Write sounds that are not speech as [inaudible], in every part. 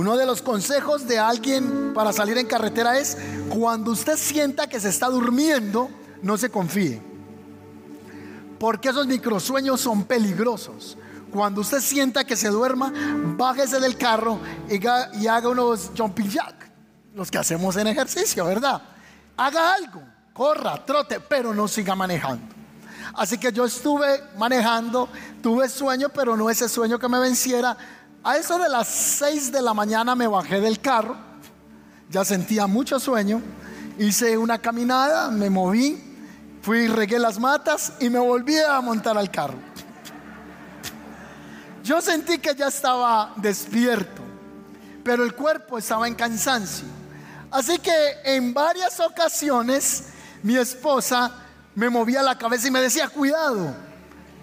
Uno de los consejos de alguien para salir en carretera es, cuando usted sienta que se está durmiendo, no se confíe. Porque esos microsueños son peligrosos. Cuando usted sienta que se duerma, bájese del carro y haga, unos jumping jack, los que hacemos en ejercicio, ¿verdad? Haga algo, corra, trote, pero no siga manejando. Así que yo estuve manejando, tuve sueño, pero no ese sueño que me venciera. A eso de las 6 de la mañana me bajé del carro, ya sentía mucho sueño, hice una caminada, me moví, fui, regué las matas y me volví a montar al carro. Yo sentí que ya estaba despierto, pero el cuerpo estaba en cansancio. Así que en varias ocasiones mi esposa me movía la cabeza y me decía, cuidado,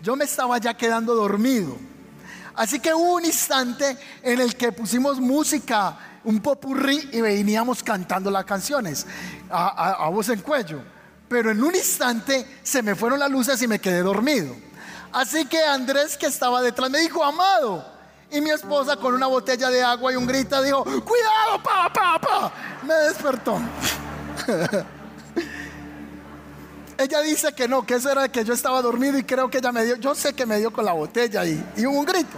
yo me estaba ya quedando dormido. Así que hubo un instante en el que pusimos música, un popurrí y veníamos cantando las canciones a, voz en cuello. Pero en un instante se me fueron las luces y me quedé dormido. Así que Andrés que estaba detrás me dijo, amado. Y mi esposa con una botella de agua y un grito dijo, cuidado, pa, pa, pa. Me despertó. [laughs] Ella dice que no, que eso era que yo estaba dormido y creo que ella me dio, yo sé que me dio con la botella y, hubo un grito.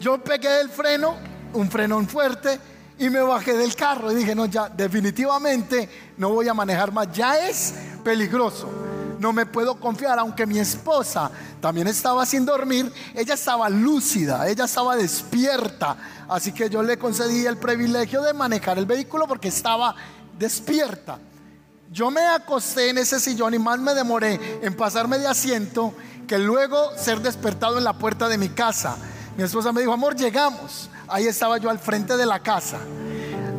Yo pegué el freno, un frenón fuerte, y me bajé del carro y dije, no, ya definitivamente no voy a manejar más, ya es peligroso. No me puedo confiar, aunque mi esposa también estaba sin dormir, ella estaba lúcida, ella estaba despierta. Así que yo le concedí el privilegio de manejar el vehículo porque estaba despierta. Yo me acosté en ese sillón y más me demoré en pasarme de asiento que luego ser despertado en la puerta de mi casa. Mi esposa me dijo, amor, llegamos. Ahí estaba yo al frente de la casa.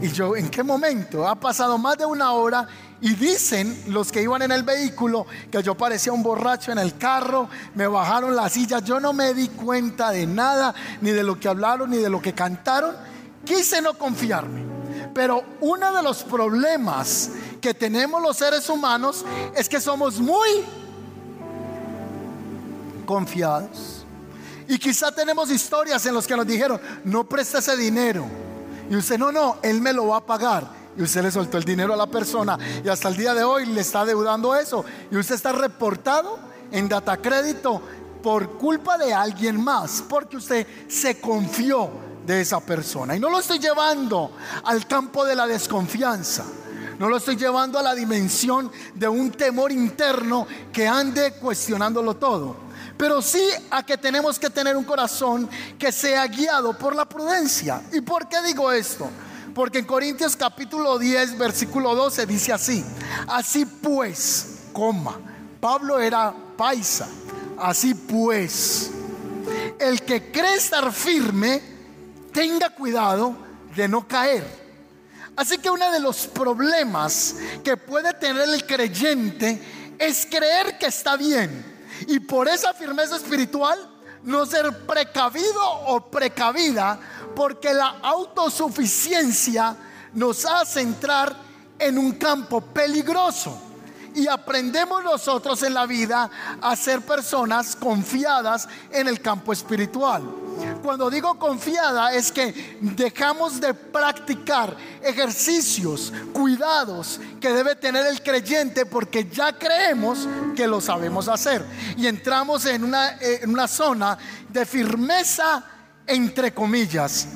Y yo, ¿en qué momento? Ha pasado más de una hora y dicen los que iban en el vehículo que yo parecía un borracho en el carro, me bajaron la silla, yo no me di cuenta de nada, ni de lo que hablaron, ni de lo que cantaron. Quise no confiarme. Pero uno de los problemas que tenemos los seres humanos es que somos muy confiados. Y quizá tenemos historias en las que nos dijeron, no presta ese dinero. Y usted, no, no, él me lo va a pagar. Y usted le soltó el dinero a la persona y hasta el día de hoy le está deudando eso. Y usted está reportado en data crédito por culpa de alguien más, porque usted se confió de esa persona. Y no lo estoy llevando al campo de la desconfianza. No lo estoy llevando a la dimensión de un temor interno que ande cuestionándolo todo. Pero sí a que tenemos que tener un corazón que sea guiado por la prudencia. ¿Y por qué digo esto? Porque en Corintios capítulo 10, versículo 12 dice así. Así pues, coma. Pablo era paisa. Así pues, el que cree estar firme, tenga cuidado de no caer. Así que uno de los problemas que puede tener el creyente es creer que está bien y por esa firmeza espiritual no ser precavido o precavida porque la autosuficiencia nos hace entrar en un campo peligroso. Y aprendemos nosotros en la vida a ser personas confiadas en el campo espiritual. Cuando digo confiada es que dejamos de practicar ejercicios, cuidados que debe tener el creyente porque ya creemos que lo sabemos hacer. Y entramos en una, en una zona de firmeza entre comillas.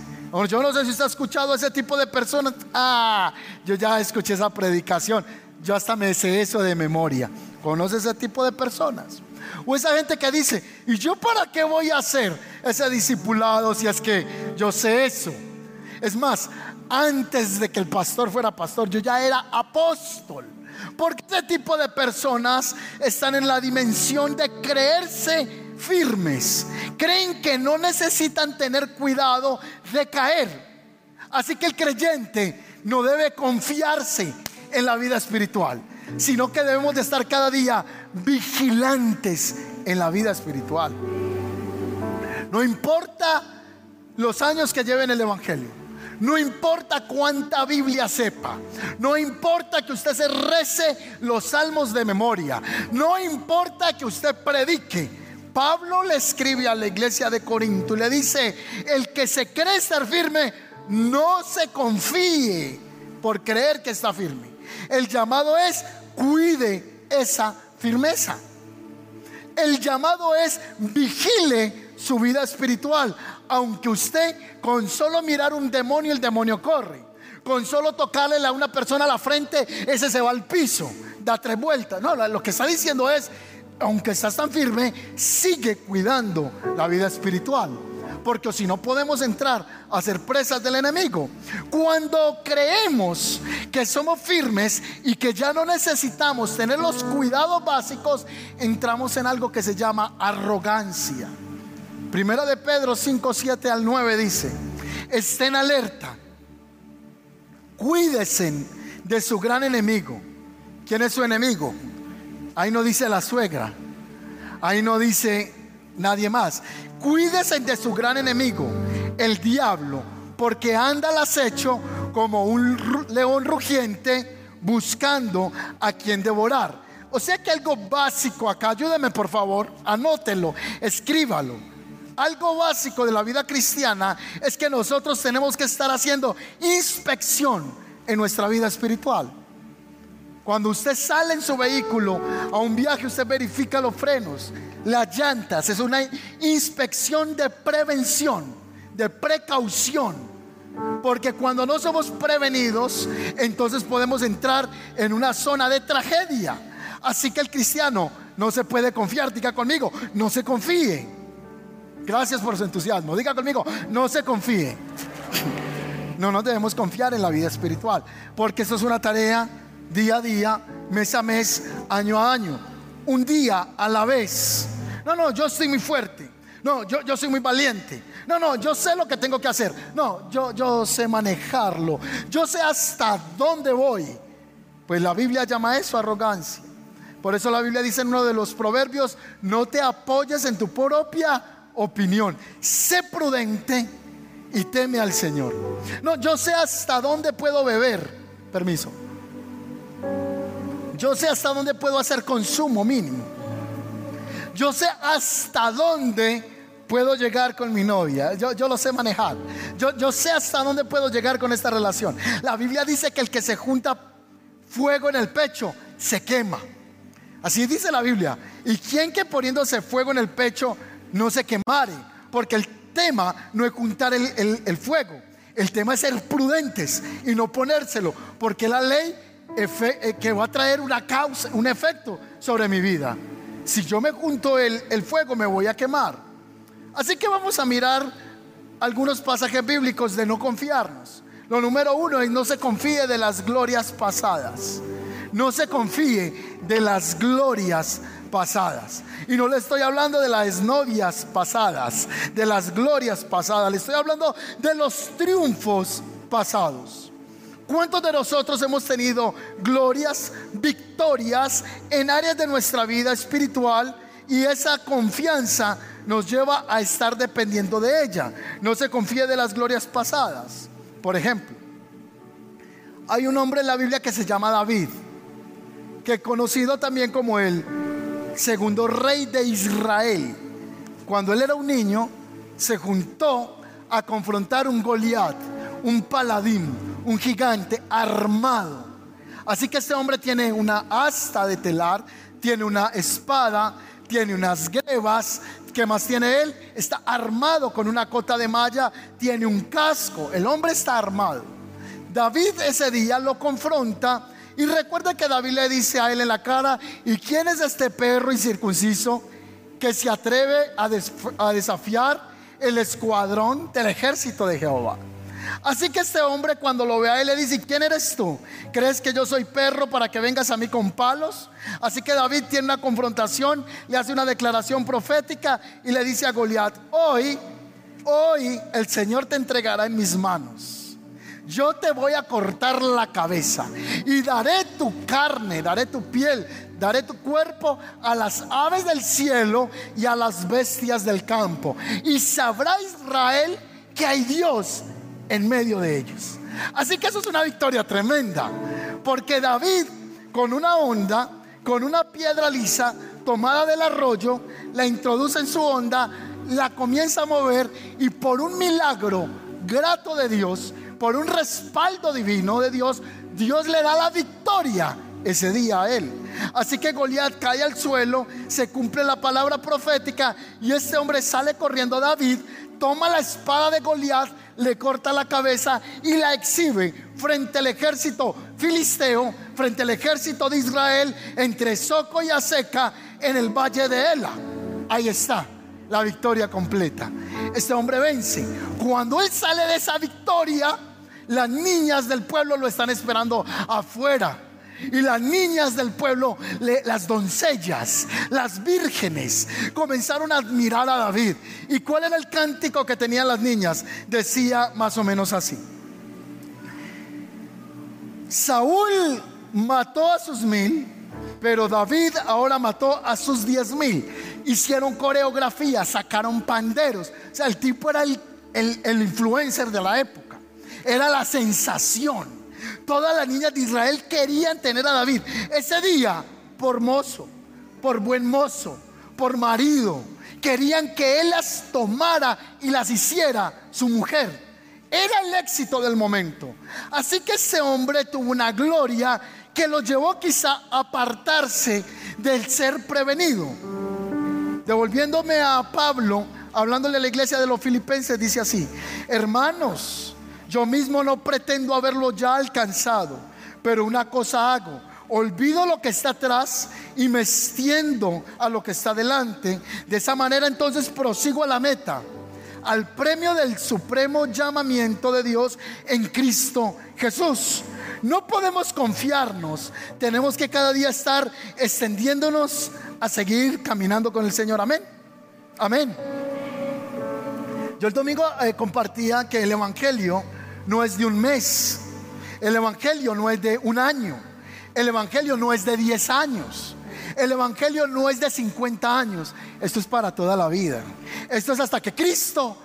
Yo no sé si usted ha escuchado a ese tipo de personas. Ah, yo ya escuché esa predicación. Yo hasta me sé eso de memoria. ¿Conoce ese tipo de personas? O esa gente que dice, ¿y yo para qué voy a hacer ese discipulado si es que yo sé eso? Es más, antes de que el pastor fuera pastor, yo ya era apóstol. Porque ese tipo de personas están en la dimensión de creerse firmes. Creen que no necesitan tener cuidado de caer. Así que el creyente no debe confiarse en la vida espiritual sino que debemos de estar cada día vigilantes en la vida espiritual. No importa los años que lleven el Evangelio. No importa cuánta Biblia sepa. No importa que usted se rece los salmos de memoria. No importa que usted predique. Pablo le escribe a la iglesia de Corinto y le dice, el que se cree estar firme, no se confíe por creer que está firme. El llamado es, cuide esa firmeza. El llamado es, vigile su vida espiritual. Aunque usted con solo mirar un demonio, el demonio corre. Con solo tocarle a una persona a la frente, ese se va al piso, da tres vueltas. No, lo que está diciendo es, aunque estás tan firme, sigue cuidando la vida espiritual. Porque si no podemos entrar a ser presas del enemigo. Cuando creemos que somos firmes y que ya no necesitamos tener los cuidados básicos, entramos en algo que se llama arrogancia. Primera de Pedro 5, 7 al 9 dice, estén alerta, cuídense de su gran enemigo. ¿Quién es su enemigo? Ahí no dice la suegra. Ahí no dice nadie más. Cuídese de su gran enemigo, el diablo, porque anda al acecho como un león rugiente buscando a quien devorar. O sea que algo básico acá, ayúdeme por favor, anótelo, escríbalo. Algo básico de la vida cristiana es que nosotros tenemos que estar haciendo inspección en nuestra vida espiritual. Cuando usted sale en su vehículo a un viaje, usted verifica los frenos, las llantas. Es una inspección de prevención, de precaución. Porque cuando no somos prevenidos, entonces podemos entrar en una zona de tragedia. Así que el cristiano no se puede confiar. Diga conmigo, no se confíe. Gracias por su entusiasmo. Diga conmigo, no se confíe. [laughs] No nos debemos confiar en la vida espiritual, porque eso es una tarea día a día, mes a mes, año a año, un día a la vez. No, no, yo soy muy fuerte. No, yo, yo soy muy valiente. No, no, yo sé lo que tengo que hacer. No, yo, yo sé manejarlo. Yo sé hasta dónde voy. Pues la Biblia llama eso arrogancia. Por eso la Biblia dice en uno de los proverbios, no te apoyes en tu propia opinión. Sé prudente y teme al Señor. No, yo sé hasta dónde puedo beber. Permiso. Yo sé hasta dónde puedo hacer consumo mínimo. Yo sé hasta dónde puedo llegar con mi novia. Yo, lo sé manejar. Yo, sé hasta dónde puedo llegar con esta relación. La Biblia dice que el que se junta fuego en el pecho se quema. Así dice la Biblia. ¿Y quién que poniéndose fuego en el pecho no se quemare? Porque el tema no es juntar el, fuego. El tema es ser prudentes y no ponérselo. Porque la ley que va a traer una causa, un efecto sobre mi vida. Si yo me junto el, el fuego, me voy a quemar. Así que vamos a mirar algunos pasajes bíblicos de no confiarnos. Lo número uno es no se confíe de las glorias pasadas. No se confíe de las glorias pasadas. Y no le estoy hablando de las novias pasadas, de las glorias pasadas. Le estoy hablando de los triunfos pasados. ¿Cuántos de nosotros hemos tenido glorias, victorias en áreas de nuestra vida espiritual y esa confianza nos lleva a estar dependiendo de ella? No se confíe de las glorias pasadas. Por ejemplo, hay un hombre en la Biblia que se llama David, que conocido también como el segundo rey de Israel. Cuando él era un niño, se juntó a confrontar un Goliat, un paladín un gigante armado. Así que este hombre tiene una asta de telar, tiene una espada, tiene unas grebas. ¿Qué más tiene él? Está armado con una cota de malla, tiene un casco. El hombre está armado. David ese día lo confronta y recuerda que David le dice a él en la cara, ¿y quién es este perro incircunciso que se atreve a, a desafiar el escuadrón del ejército de Jehová? Así que este hombre cuando lo ve a él le dice, ¿quién eres tú? ¿Crees que yo soy perro para que vengas a mí con palos? Así que David tiene una confrontación, le hace una declaración profética y le dice a Goliat, hoy, hoy el Señor te entregará en mis manos. Yo te voy a cortar la cabeza y daré tu carne, daré tu piel, daré tu cuerpo a las aves del cielo y a las bestias del campo. Y sabrá Israel que hay Dios en medio de ellos. Así que eso es una victoria tremenda, porque David con una onda, con una piedra lisa, tomada del arroyo, la introduce en su onda, la comienza a mover y por un milagro grato de Dios, por un respaldo divino de Dios, Dios le da la victoria ese día a él. Así que Goliat cae al suelo, se cumple la palabra profética y este hombre sale corriendo a David, toma la espada de Goliat, le corta la cabeza y la exhibe frente al ejército filisteo, frente al ejército de Israel, entre Soco y Aseca, en el valle de Ela. Ahí está la victoria completa. Este hombre vence. Cuando él sale de esa victoria, las niñas del pueblo lo están esperando afuera y las niñas del pueblo, las doncellas, las vírgenes, comenzaron a admirar a David. ¿Y cuál era el cántico que tenían las niñas? Decía más o menos así. Saúl mató a sus mil, pero David ahora mató a sus diez mil. Hicieron coreografía, sacaron panderos. O sea, el tipo era el, el influencer de la época. Era la sensación. Todas las niñas de Israel querían tener a David. Ese día, por mozo, por buen mozo, por marido, querían que él las tomara y las hiciera su mujer. Era el éxito del momento. Así que ese hombre tuvo una gloria que lo llevó quizá a apartarse del ser prevenido. Devolviéndome a Pablo, hablándole a la iglesia de los filipenses, dice así, hermanos, yo mismo no pretendo haberlo ya alcanzado, pero una cosa hago. Olvido lo que está atrás y me extiendo a lo que está delante. De esa manera entonces prosigo a la meta, al premio del supremo llamamiento de Dios en Cristo Jesús. No podemos confiarnos, tenemos que cada día estar extendiéndonos a seguir caminando con el Señor. Amén. Amén. Yo el domingo eh, compartía que el Evangelio no es de un mes. El Evangelio no es de un año. El Evangelio no es de 10 años. El Evangelio no es de 50 años. Esto es para toda la vida. Esto es hasta que Cristo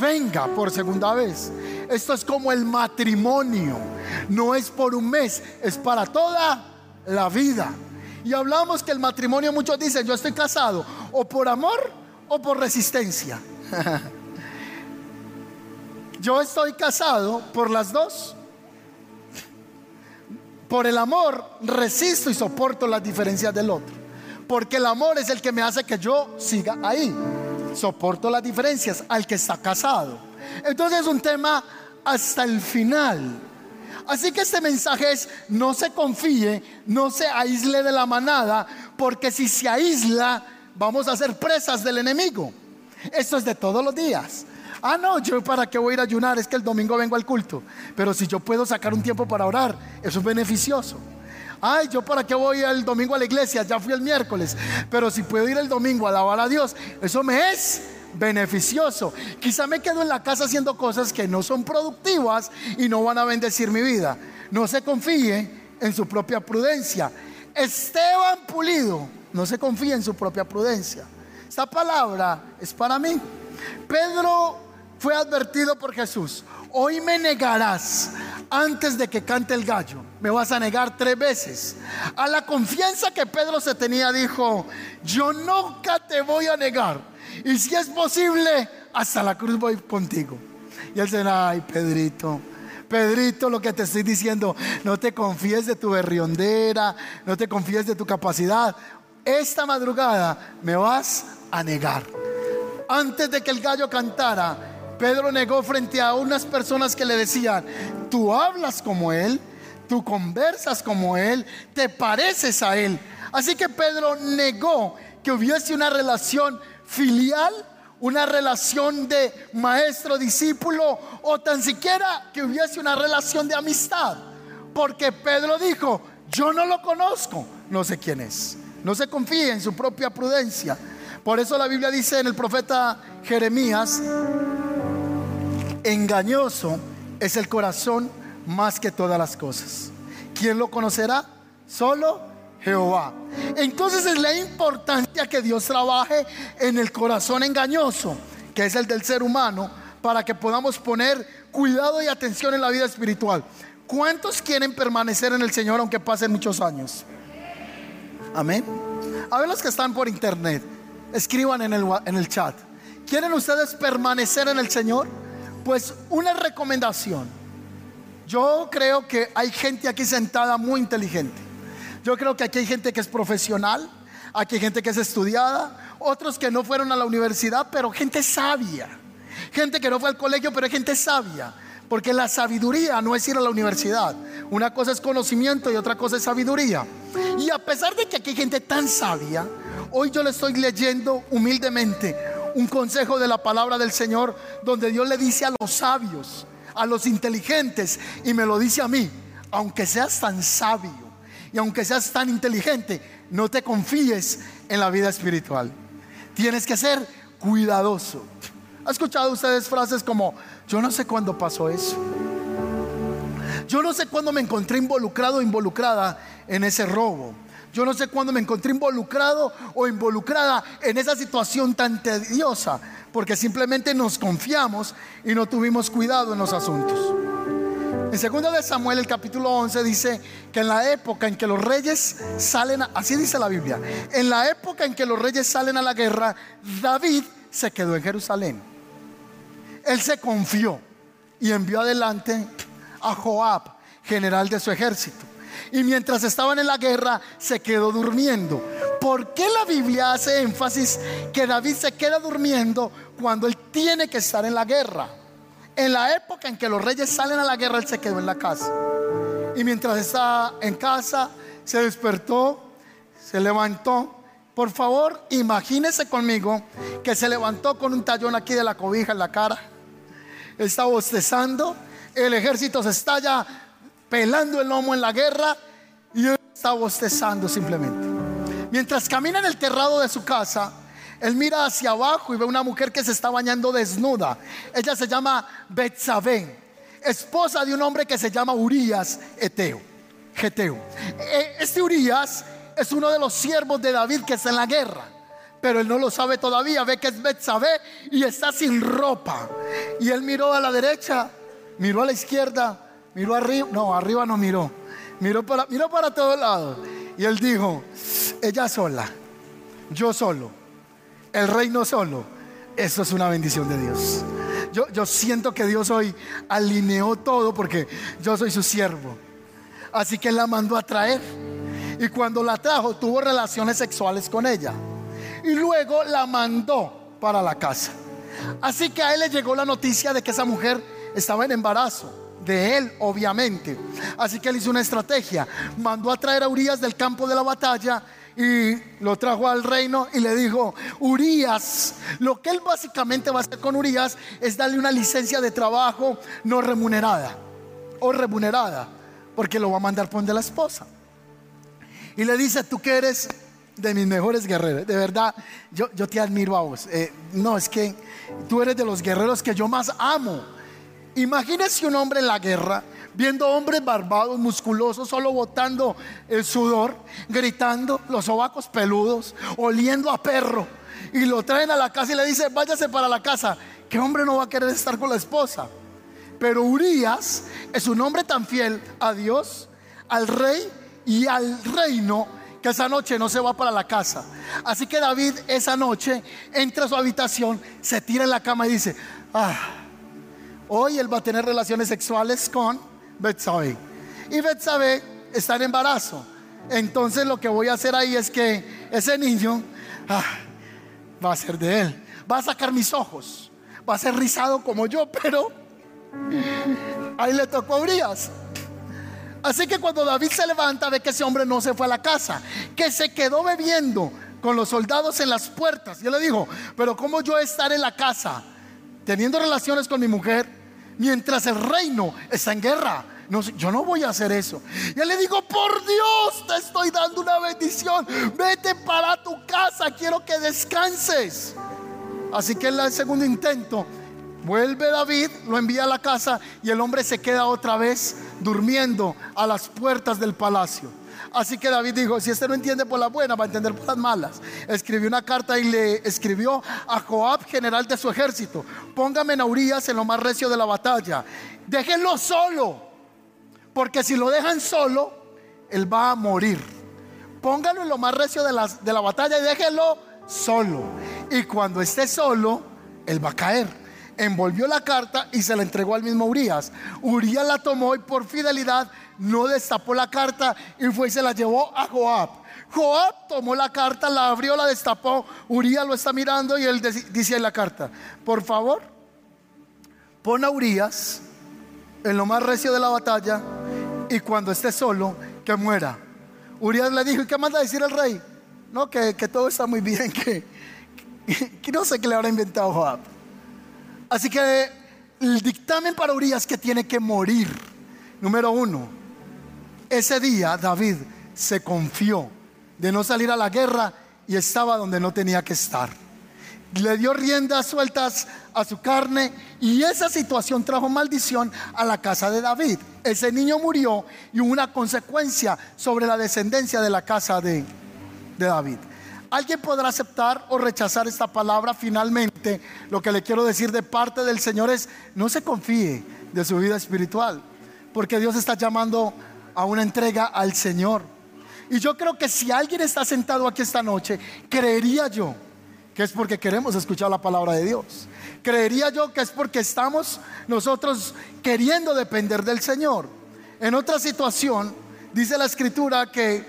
venga por segunda vez. Esto es como el matrimonio. No es por un mes, es para toda la vida. Y hablamos que el matrimonio, muchos dicen, yo estoy casado o por amor o por resistencia. [laughs] Yo estoy casado por las dos. Por el amor resisto y soporto las diferencias del otro. Porque el amor es el que me hace que yo siga ahí. Soporto las diferencias al que está casado. Entonces es un tema hasta el final. Así que este mensaje es, no se confíe, no se aísle de la manada, porque si se aísla, vamos a ser presas del enemigo. Esto es de todos los días. Ah, no, yo para qué voy a ir a ayunar, es que el domingo vengo al culto. Pero si yo puedo sacar un tiempo para orar, eso es beneficioso. Ay, yo para qué voy el domingo a la iglesia, ya fui el miércoles. Pero si puedo ir el domingo a alabar a Dios, eso me es beneficioso. Quizá me quedo en la casa haciendo cosas que no son productivas y no van a bendecir mi vida. No se confíe en su propia prudencia. Esteban Pulido, no se confíe en su propia prudencia. Esta palabra es para mí. Pedro fue advertido por Jesús, hoy me negarás antes de que cante el gallo, me vas a negar tres veces. A la confianza que Pedro se tenía dijo, yo nunca te voy a negar. Y si es posible, hasta la cruz voy contigo. Y él dice, ay, Pedrito, Pedrito, lo que te estoy diciendo, no te confíes de tu berriondera, no te confíes de tu capacidad. Esta madrugada me vas a negar. Antes de que el gallo cantara, Pedro negó frente a unas personas que le decían, tú hablas como Él, tú conversas como Él, te pareces a Él. Así que Pedro negó que hubiese una relación filial, una relación de maestro-discípulo o tan siquiera que hubiese una relación de amistad. Porque Pedro dijo, yo no lo conozco, no sé quién es. No se confíe en su propia prudencia. Por eso la Biblia dice en el profeta Jeremías, Engañoso es el corazón más que todas las cosas. ¿Quién lo conocerá? Solo Jehová. Entonces es la importancia que Dios trabaje en el corazón engañoso, que es el del ser humano, para que podamos poner cuidado y atención en la vida espiritual. ¿Cuántos quieren permanecer en el Señor aunque pasen muchos años? Amén. A ver los que están por internet, escriban en el, en el chat. ¿Quieren ustedes permanecer en el Señor? Pues una recomendación. Yo creo que hay gente aquí sentada muy inteligente. Yo creo que aquí hay gente que es profesional, aquí hay gente que es estudiada, otros que no fueron a la universidad, pero gente sabia. Gente que no fue al colegio, pero hay gente sabia. Porque la sabiduría no es ir a la universidad. Una cosa es conocimiento y otra cosa es sabiduría. Y a pesar de que aquí hay gente tan sabia, hoy yo le estoy leyendo humildemente un consejo de la palabra del Señor donde Dios le dice a los sabios, a los inteligentes, y me lo dice a mí, aunque seas tan sabio y aunque seas tan inteligente, no te confíes en la vida espiritual. Tienes que ser cuidadoso. ¿Ha escuchado ustedes frases como, yo no sé cuándo pasó eso? Yo no sé cuándo me encontré involucrado o involucrada en ese robo. Yo no sé cuándo me encontré involucrado o involucrada en esa situación tan tediosa, porque simplemente nos confiamos y no tuvimos cuidado en los asuntos. En 2 de Samuel, el capítulo 11 dice que en la época en que los reyes salen, así dice la Biblia, en la época en que los reyes salen a la guerra, David se quedó en Jerusalén. Él se confió y envió adelante a Joab, general de su ejército. Y mientras estaban en la guerra, se quedó durmiendo. ¿Por qué la Biblia hace énfasis que David se queda durmiendo cuando él tiene que estar en la guerra? En la época en que los reyes salen a la guerra, él se quedó en la casa. Y mientras estaba en casa, se despertó, se levantó. Por favor, imagínese conmigo que se levantó con un tallón aquí de la cobija en la cara. Está bostezando. El ejército se está ya pelando el lomo en la guerra y él está bostezando simplemente. Mientras camina en el terrado de su casa, él mira hacia abajo y ve una mujer que se está bañando desnuda. Ella se llama Betsabé, esposa de un hombre que se llama Urias Eteo. Geteo. E, este Urias es uno de los siervos de David que está en la guerra. Pero él no lo sabe todavía, ve que es Betsabé y está sin ropa. Y él miró a la derecha, miró a la izquierda, miró arriba, no, arriba no miró. Miró para, miró para todos lados. Y él dijo, ella sola, yo solo el reino solo, eso es una bendición de Dios. Yo, yo siento que Dios hoy alineó todo porque yo soy su siervo. Así que la mandó a traer. Y cuando la trajo, tuvo relaciones sexuales con ella. Y luego la mandó para la casa. Así que a él le llegó la noticia de que esa mujer estaba en embarazo. De él, obviamente. Así que él hizo una estrategia. Mandó a traer a Urias del campo de la batalla y lo trajo al reino y le dijo, Urias, lo que él básicamente va a hacer con Urias es darle una licencia de trabajo no remunerada o remunerada, porque lo va a mandar por de la esposa. Y le dice, tú que eres de mis mejores guerreros, de verdad, yo, yo te admiro a vos. Eh, no, es que tú eres de los guerreros que yo más amo. Imagínese un hombre en la guerra viendo hombres barbados, musculosos, solo botando el sudor, gritando, los sobacos peludos, oliendo a perro. Y lo traen a la casa y le dicen, váyase para la casa. ¿Qué hombre no va a querer estar con la esposa? Pero Urias es un hombre tan fiel a Dios, al rey y al reino que esa noche no se va para la casa. Así que David esa noche entra a su habitación, se tira en la cama y dice, ah, hoy él va a tener relaciones sexuales con Betsabe. Y Betsabe está en embarazo. Entonces lo que voy a hacer ahí es que ese niño ah, va a ser de él. Va a sacar mis ojos. Va a ser rizado como yo, pero ahí le tocó a Urias. Así que cuando David se levanta ve que ese hombre no se fue a la casa, que se quedó bebiendo con los soldados en las puertas. Yo le digo, pero ¿cómo yo estar en la casa teniendo relaciones con mi mujer mientras el reino está en guerra? Yo no voy a hacer eso. Y le digo, por Dios, te estoy dando una bendición. Vete para tu casa, quiero que descanses. Así que en el segundo intento, vuelve David, lo envía a la casa y el hombre se queda otra vez durmiendo a las puertas del palacio. Así que David dijo, si este no entiende por la buena, va a entender por las malas. Escribió una carta y le escribió a Joab, general de su ejército, póngame en Urias en lo más recio de la batalla. Déjenlo solo porque si lo dejan solo, él va a morir. póngalo en lo más recio de la, de la batalla y déjelo solo. Y cuando esté solo, él va a caer. Envolvió la carta y se la entregó al mismo Urias. Urias la tomó y por fidelidad no destapó la carta y fue y se la llevó a Joab. Joab tomó la carta, la abrió, la destapó. Urias lo está mirando y él dice en la carta: Por favor, pon a Urias en lo más recio de la batalla y cuando esté solo, que muera. Urias le dijo: ¿Y qué manda decir el rey? No, que, todo está muy bien, que, que, no sé qué le habrá inventado Joab. Así que el dictamen para Urias que tiene que morir. Número uno, ese día David se confió de no salir a la guerra y estaba donde no tenía que estar. Le dio riendas sueltas a su carne y esa situación trajo maldición a la casa de David. Ese niño murió y hubo una consecuencia sobre la descendencia de la casa de, David. Alguien podrá aceptar o rechazar esta palabra. Finalmente, lo que le quiero decir de parte del Señor es, no se confíe de su vida espiritual, porque Dios está llamando a una entrega al Señor. Y yo creo que si alguien está sentado aquí esta noche, creería yo que es porque queremos escuchar la palabra de Dios. Creería yo que es porque estamos nosotros queriendo depender del Señor. En otra situación, dice la escritura que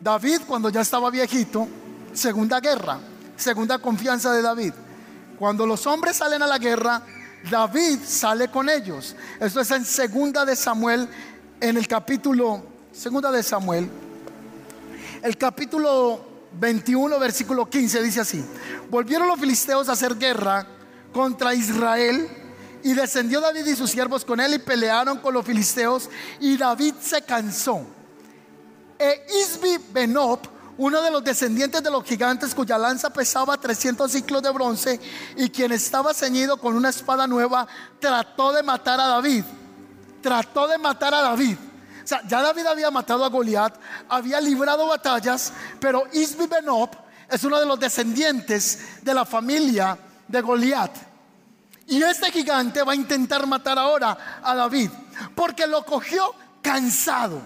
David cuando ya estaba viejito, segunda guerra, segunda confianza de David. Cuando los hombres salen a la guerra, David sale con ellos. Esto es en segunda de Samuel, en el capítulo, segunda de Samuel, el capítulo 21, versículo 15 dice así, volvieron los filisteos a hacer guerra contra Israel y descendió David y sus siervos con él y pelearon con los filisteos y David se cansó. E Isbi Benob, uno de los descendientes de los gigantes cuya lanza pesaba 300 ciclos de bronce y quien estaba ceñido con una espada nueva, trató de matar a David. Trató de matar a David. O sea, ya David había matado a Goliat, había librado batallas, pero Isbi Benob es uno de los descendientes de la familia de Goliat. Y este gigante va a intentar matar ahora a David, porque lo cogió cansado.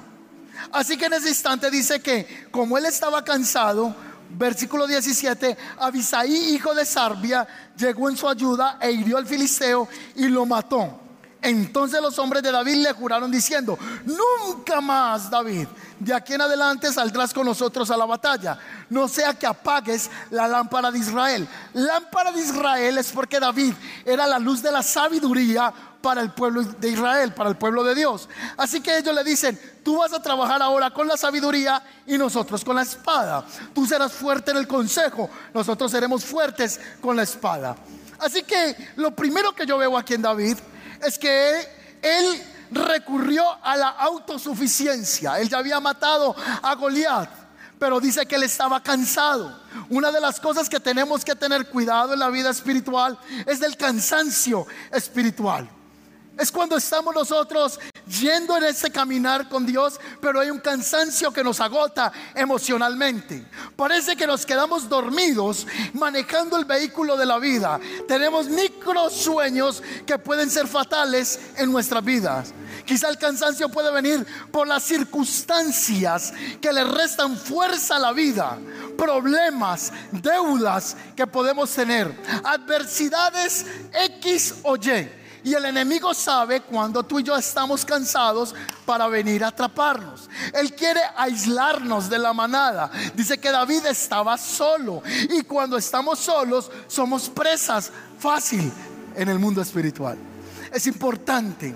Así que en ese instante dice que como él estaba cansado, versículo 17, Abisaí, hijo de Sarbia, llegó en su ayuda e hirió al filisteo y lo mató. Entonces los hombres de David le juraron diciendo, nunca más David, de aquí en adelante saldrás con nosotros a la batalla, no sea que apagues la lámpara de Israel. Lámpara de Israel es porque David era la luz de la sabiduría para el pueblo de Israel, para el pueblo de Dios. Así que ellos le dicen, tú vas a trabajar ahora con la sabiduría y nosotros con la espada. Tú serás fuerte en el consejo, nosotros seremos fuertes con la espada. Así que lo primero que yo veo aquí en David es que él recurrió a la autosuficiencia. Él ya había matado a Goliat, pero dice que él estaba cansado. Una de las cosas que tenemos que tener cuidado en la vida espiritual es del cansancio espiritual. Es cuando estamos nosotros yendo en ese caminar con Dios, pero hay un cansancio que nos agota emocionalmente. Parece que nos quedamos dormidos manejando el vehículo de la vida. Tenemos micro sueños que pueden ser fatales en nuestras vidas. Quizá el cansancio puede venir por las circunstancias que le restan fuerza a la vida, problemas, deudas que podemos tener, adversidades X o Y y el enemigo sabe cuando tú y yo estamos cansados para venir a atraparnos. Él quiere aislarnos de la manada. Dice que David estaba solo. Y cuando estamos solos somos presas fácil en el mundo espiritual. Es importante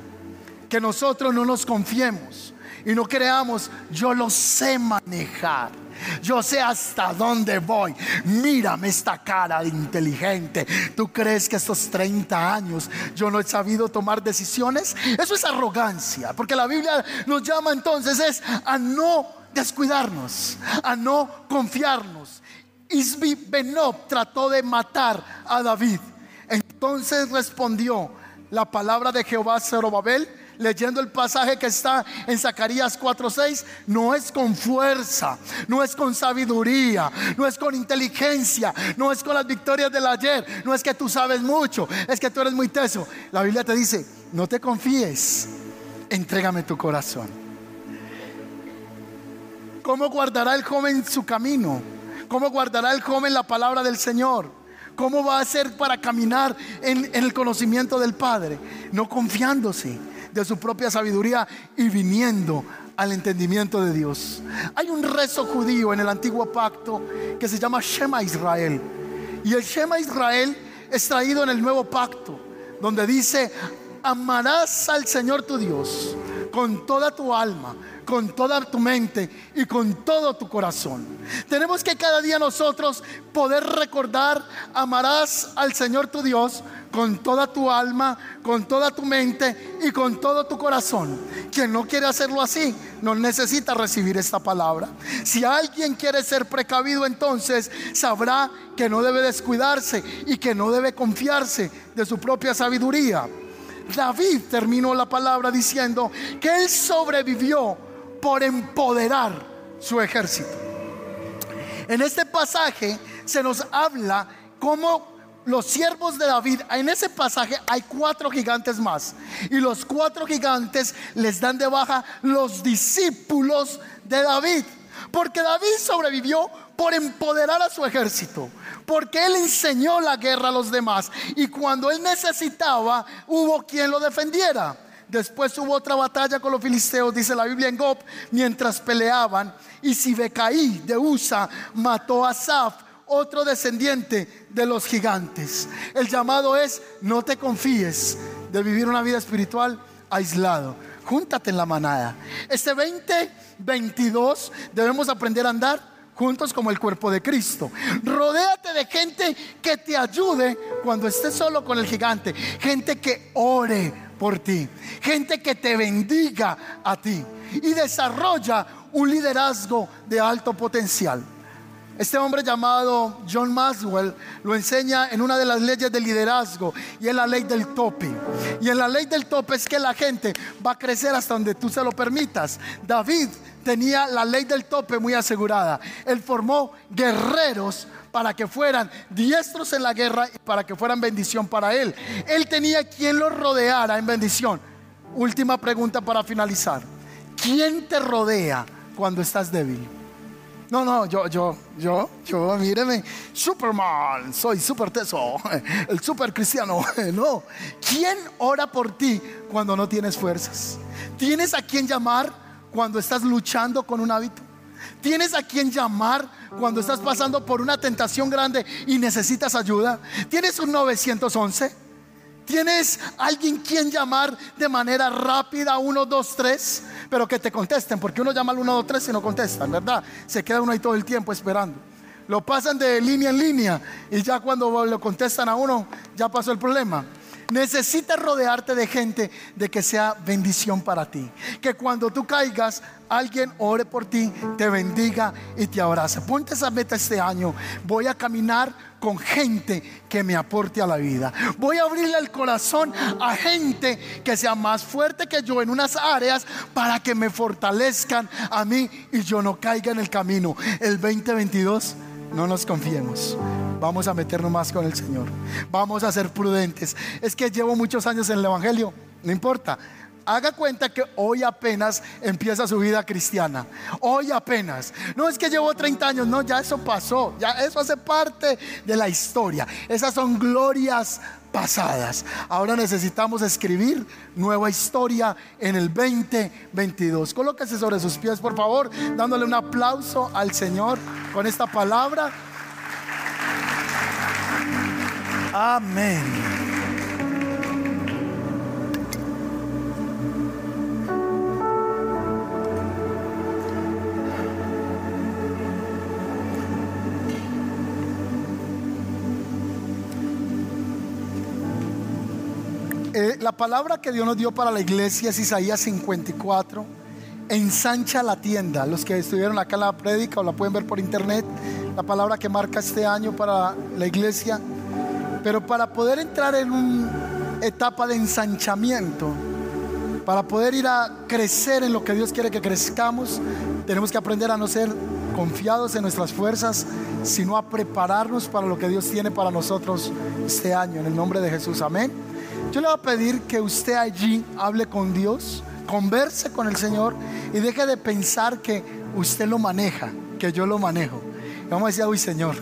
que nosotros no nos confiemos y no creamos, yo lo sé manejar. Yo sé hasta dónde voy. Mírame esta cara inteligente. ¿Tú crees que estos 30 años yo no he sabido tomar decisiones? Eso es arrogancia, porque la Biblia nos llama entonces es a no descuidarnos, a no confiarnos. Isbi Benob trató de matar a David. Entonces respondió la palabra de Jehová a Zerobabel leyendo el pasaje que está en Zacarías 4:6, no es con fuerza, no es con sabiduría, no es con inteligencia, no es con las victorias del ayer, no es que tú sabes mucho, es que tú eres muy teso. La Biblia te dice, no te confíes, entrégame tu corazón. ¿Cómo guardará el joven su camino? ¿Cómo guardará el joven la palabra del Señor? ¿Cómo va a hacer para caminar en, el conocimiento del Padre? No confiándose de su propia sabiduría y viniendo al entendimiento de Dios. Hay un rezo judío en el antiguo pacto que se llama Shema Israel. Y el Shema Israel es traído en el nuevo pacto, donde dice, amarás al Señor tu Dios con toda tu alma, con toda tu mente y con todo tu corazón. Tenemos que cada día nosotros poder recordar, amarás al Señor tu Dios con toda tu alma, con toda tu mente y con todo tu corazón. Quien no quiere hacerlo así, no necesita recibir esta palabra. Si alguien quiere ser precavido, entonces sabrá que no debe descuidarse y que no debe confiarse de su propia sabiduría. David terminó la palabra diciendo que él sobrevivió por empoderar su ejército. En este pasaje se nos habla cómo los siervos de David, en ese pasaje hay cuatro gigantes más. Y los cuatro gigantes les dan de baja los discípulos de David. Porque David sobrevivió por empoderar a su ejército. Porque él enseñó la guerra a los demás. Y cuando él necesitaba, hubo quien lo defendiera. Después hubo otra batalla con los filisteos, dice la Biblia en Gob, mientras peleaban. Y Sibecaí de Usa mató a Saf, otro descendiente de los gigantes. El llamado es, no te confíes de vivir una vida espiritual aislado. Júntate en la manada. Este 2022 debemos aprender a andar juntos como el cuerpo de Cristo. Rodéate de gente que te ayude cuando estés solo con el gigante. Gente que ore por ti. Gente que te bendiga a ti. Y desarrolla un liderazgo de alto potencial. Este hombre llamado John Maxwell lo enseña en una de las leyes del liderazgo y es la ley del tope. Y en la ley del tope es que la gente va a crecer hasta donde tú se lo permitas. David tenía la ley del tope muy asegurada. Él formó guerreros para que fueran diestros en la guerra y para que fueran bendición para él. Él tenía quien lo rodeara en bendición. Última pregunta para finalizar. ¿Quién te rodea cuando estás débil? No, no, yo, yo, yo, yo, míreme, Superman, soy super teso, [laughs] el super cristiano. [laughs] No, ¿quién ora por ti cuando no tienes fuerzas? ¿Tienes a quien llamar cuando estás luchando con un hábito? ¿Tienes a quien llamar cuando estás pasando por una tentación grande y necesitas ayuda? ¿Tienes un 911? ¿Tienes alguien quien llamar de manera rápida 1, 2, 3? Pero que te contesten, porque uno llama al 1, 2, 3 y no contestan, ¿verdad? Se queda uno ahí todo el tiempo esperando. Lo pasan de línea en línea y ya cuando lo contestan a uno, ya pasó el problema. Necesitas rodearte de gente de que sea bendición para ti. Que cuando tú caigas, alguien ore por ti, te bendiga y te abrace. Ponte esa meta este año. Voy a caminar con gente que me aporte a la vida. Voy a abrirle el corazón a gente que sea más fuerte que yo en unas áreas para que me fortalezcan a mí y yo no caiga en el camino. El 2022 no nos confiemos. Vamos a meternos más con el Señor. Vamos a ser prudentes. Es que llevo muchos años en el Evangelio. No importa. Haga cuenta que hoy apenas empieza su vida cristiana. Hoy apenas. No es que llevo 30 años, no, ya eso pasó. Ya eso hace parte de la historia. Esas son glorias pasadas. Ahora necesitamos escribir nueva historia en el 2022. Colóquese sobre sus pies, por favor, dándole un aplauso al Señor con esta palabra. Amén. Eh, la palabra que Dios nos dio para la iglesia es Isaías 54. Ensancha la tienda. Los que estuvieron acá en la prédica o la pueden ver por internet. La palabra que marca este año para la iglesia. Pero para poder entrar en una etapa de ensanchamiento, para poder ir a crecer en lo que Dios quiere que crezcamos, tenemos que aprender a no ser confiados en nuestras fuerzas, sino a prepararnos para lo que Dios tiene para nosotros este año. En el nombre de Jesús, amén. Yo le voy a pedir que usted allí hable con Dios, converse con el Señor y deje de pensar que usted lo maneja, que yo lo manejo. Vamos a decir, uy Señor,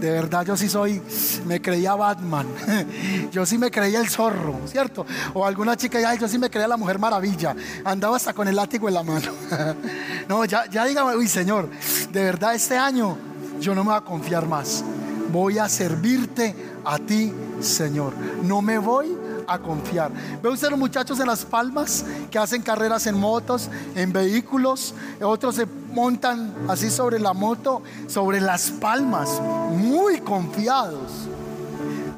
de verdad yo sí soy, me creía Batman, [laughs] yo sí me creía el zorro, ¿cierto? O alguna chica, ya, yo sí me creía la mujer maravilla, andaba hasta con el látigo en la mano. [laughs] no, ya, ya dígame, uy Señor, de verdad este año yo no me voy a confiar más, voy a servirte a ti, Señor. No me voy a confiar. ¿Ve usted los muchachos en las palmas que hacen carreras en motos, en vehículos? Otros se montan así sobre la moto, sobre las palmas, muy confiados.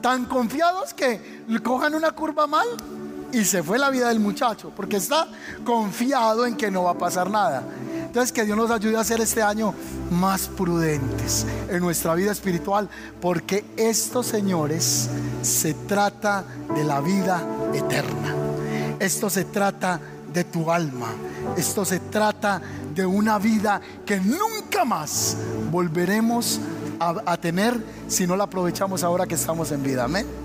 Tan confiados que cojan una curva mal y se fue la vida del muchacho, porque está confiado en que no va a pasar nada. Entonces que Dios nos ayude a ser este año más prudentes en nuestra vida espiritual, porque estos señores se trata de la vida eterna. Esto se trata de tu alma. Esto se trata de una vida que nunca más volveremos a, tener si no la aprovechamos ahora que estamos en vida. Amén.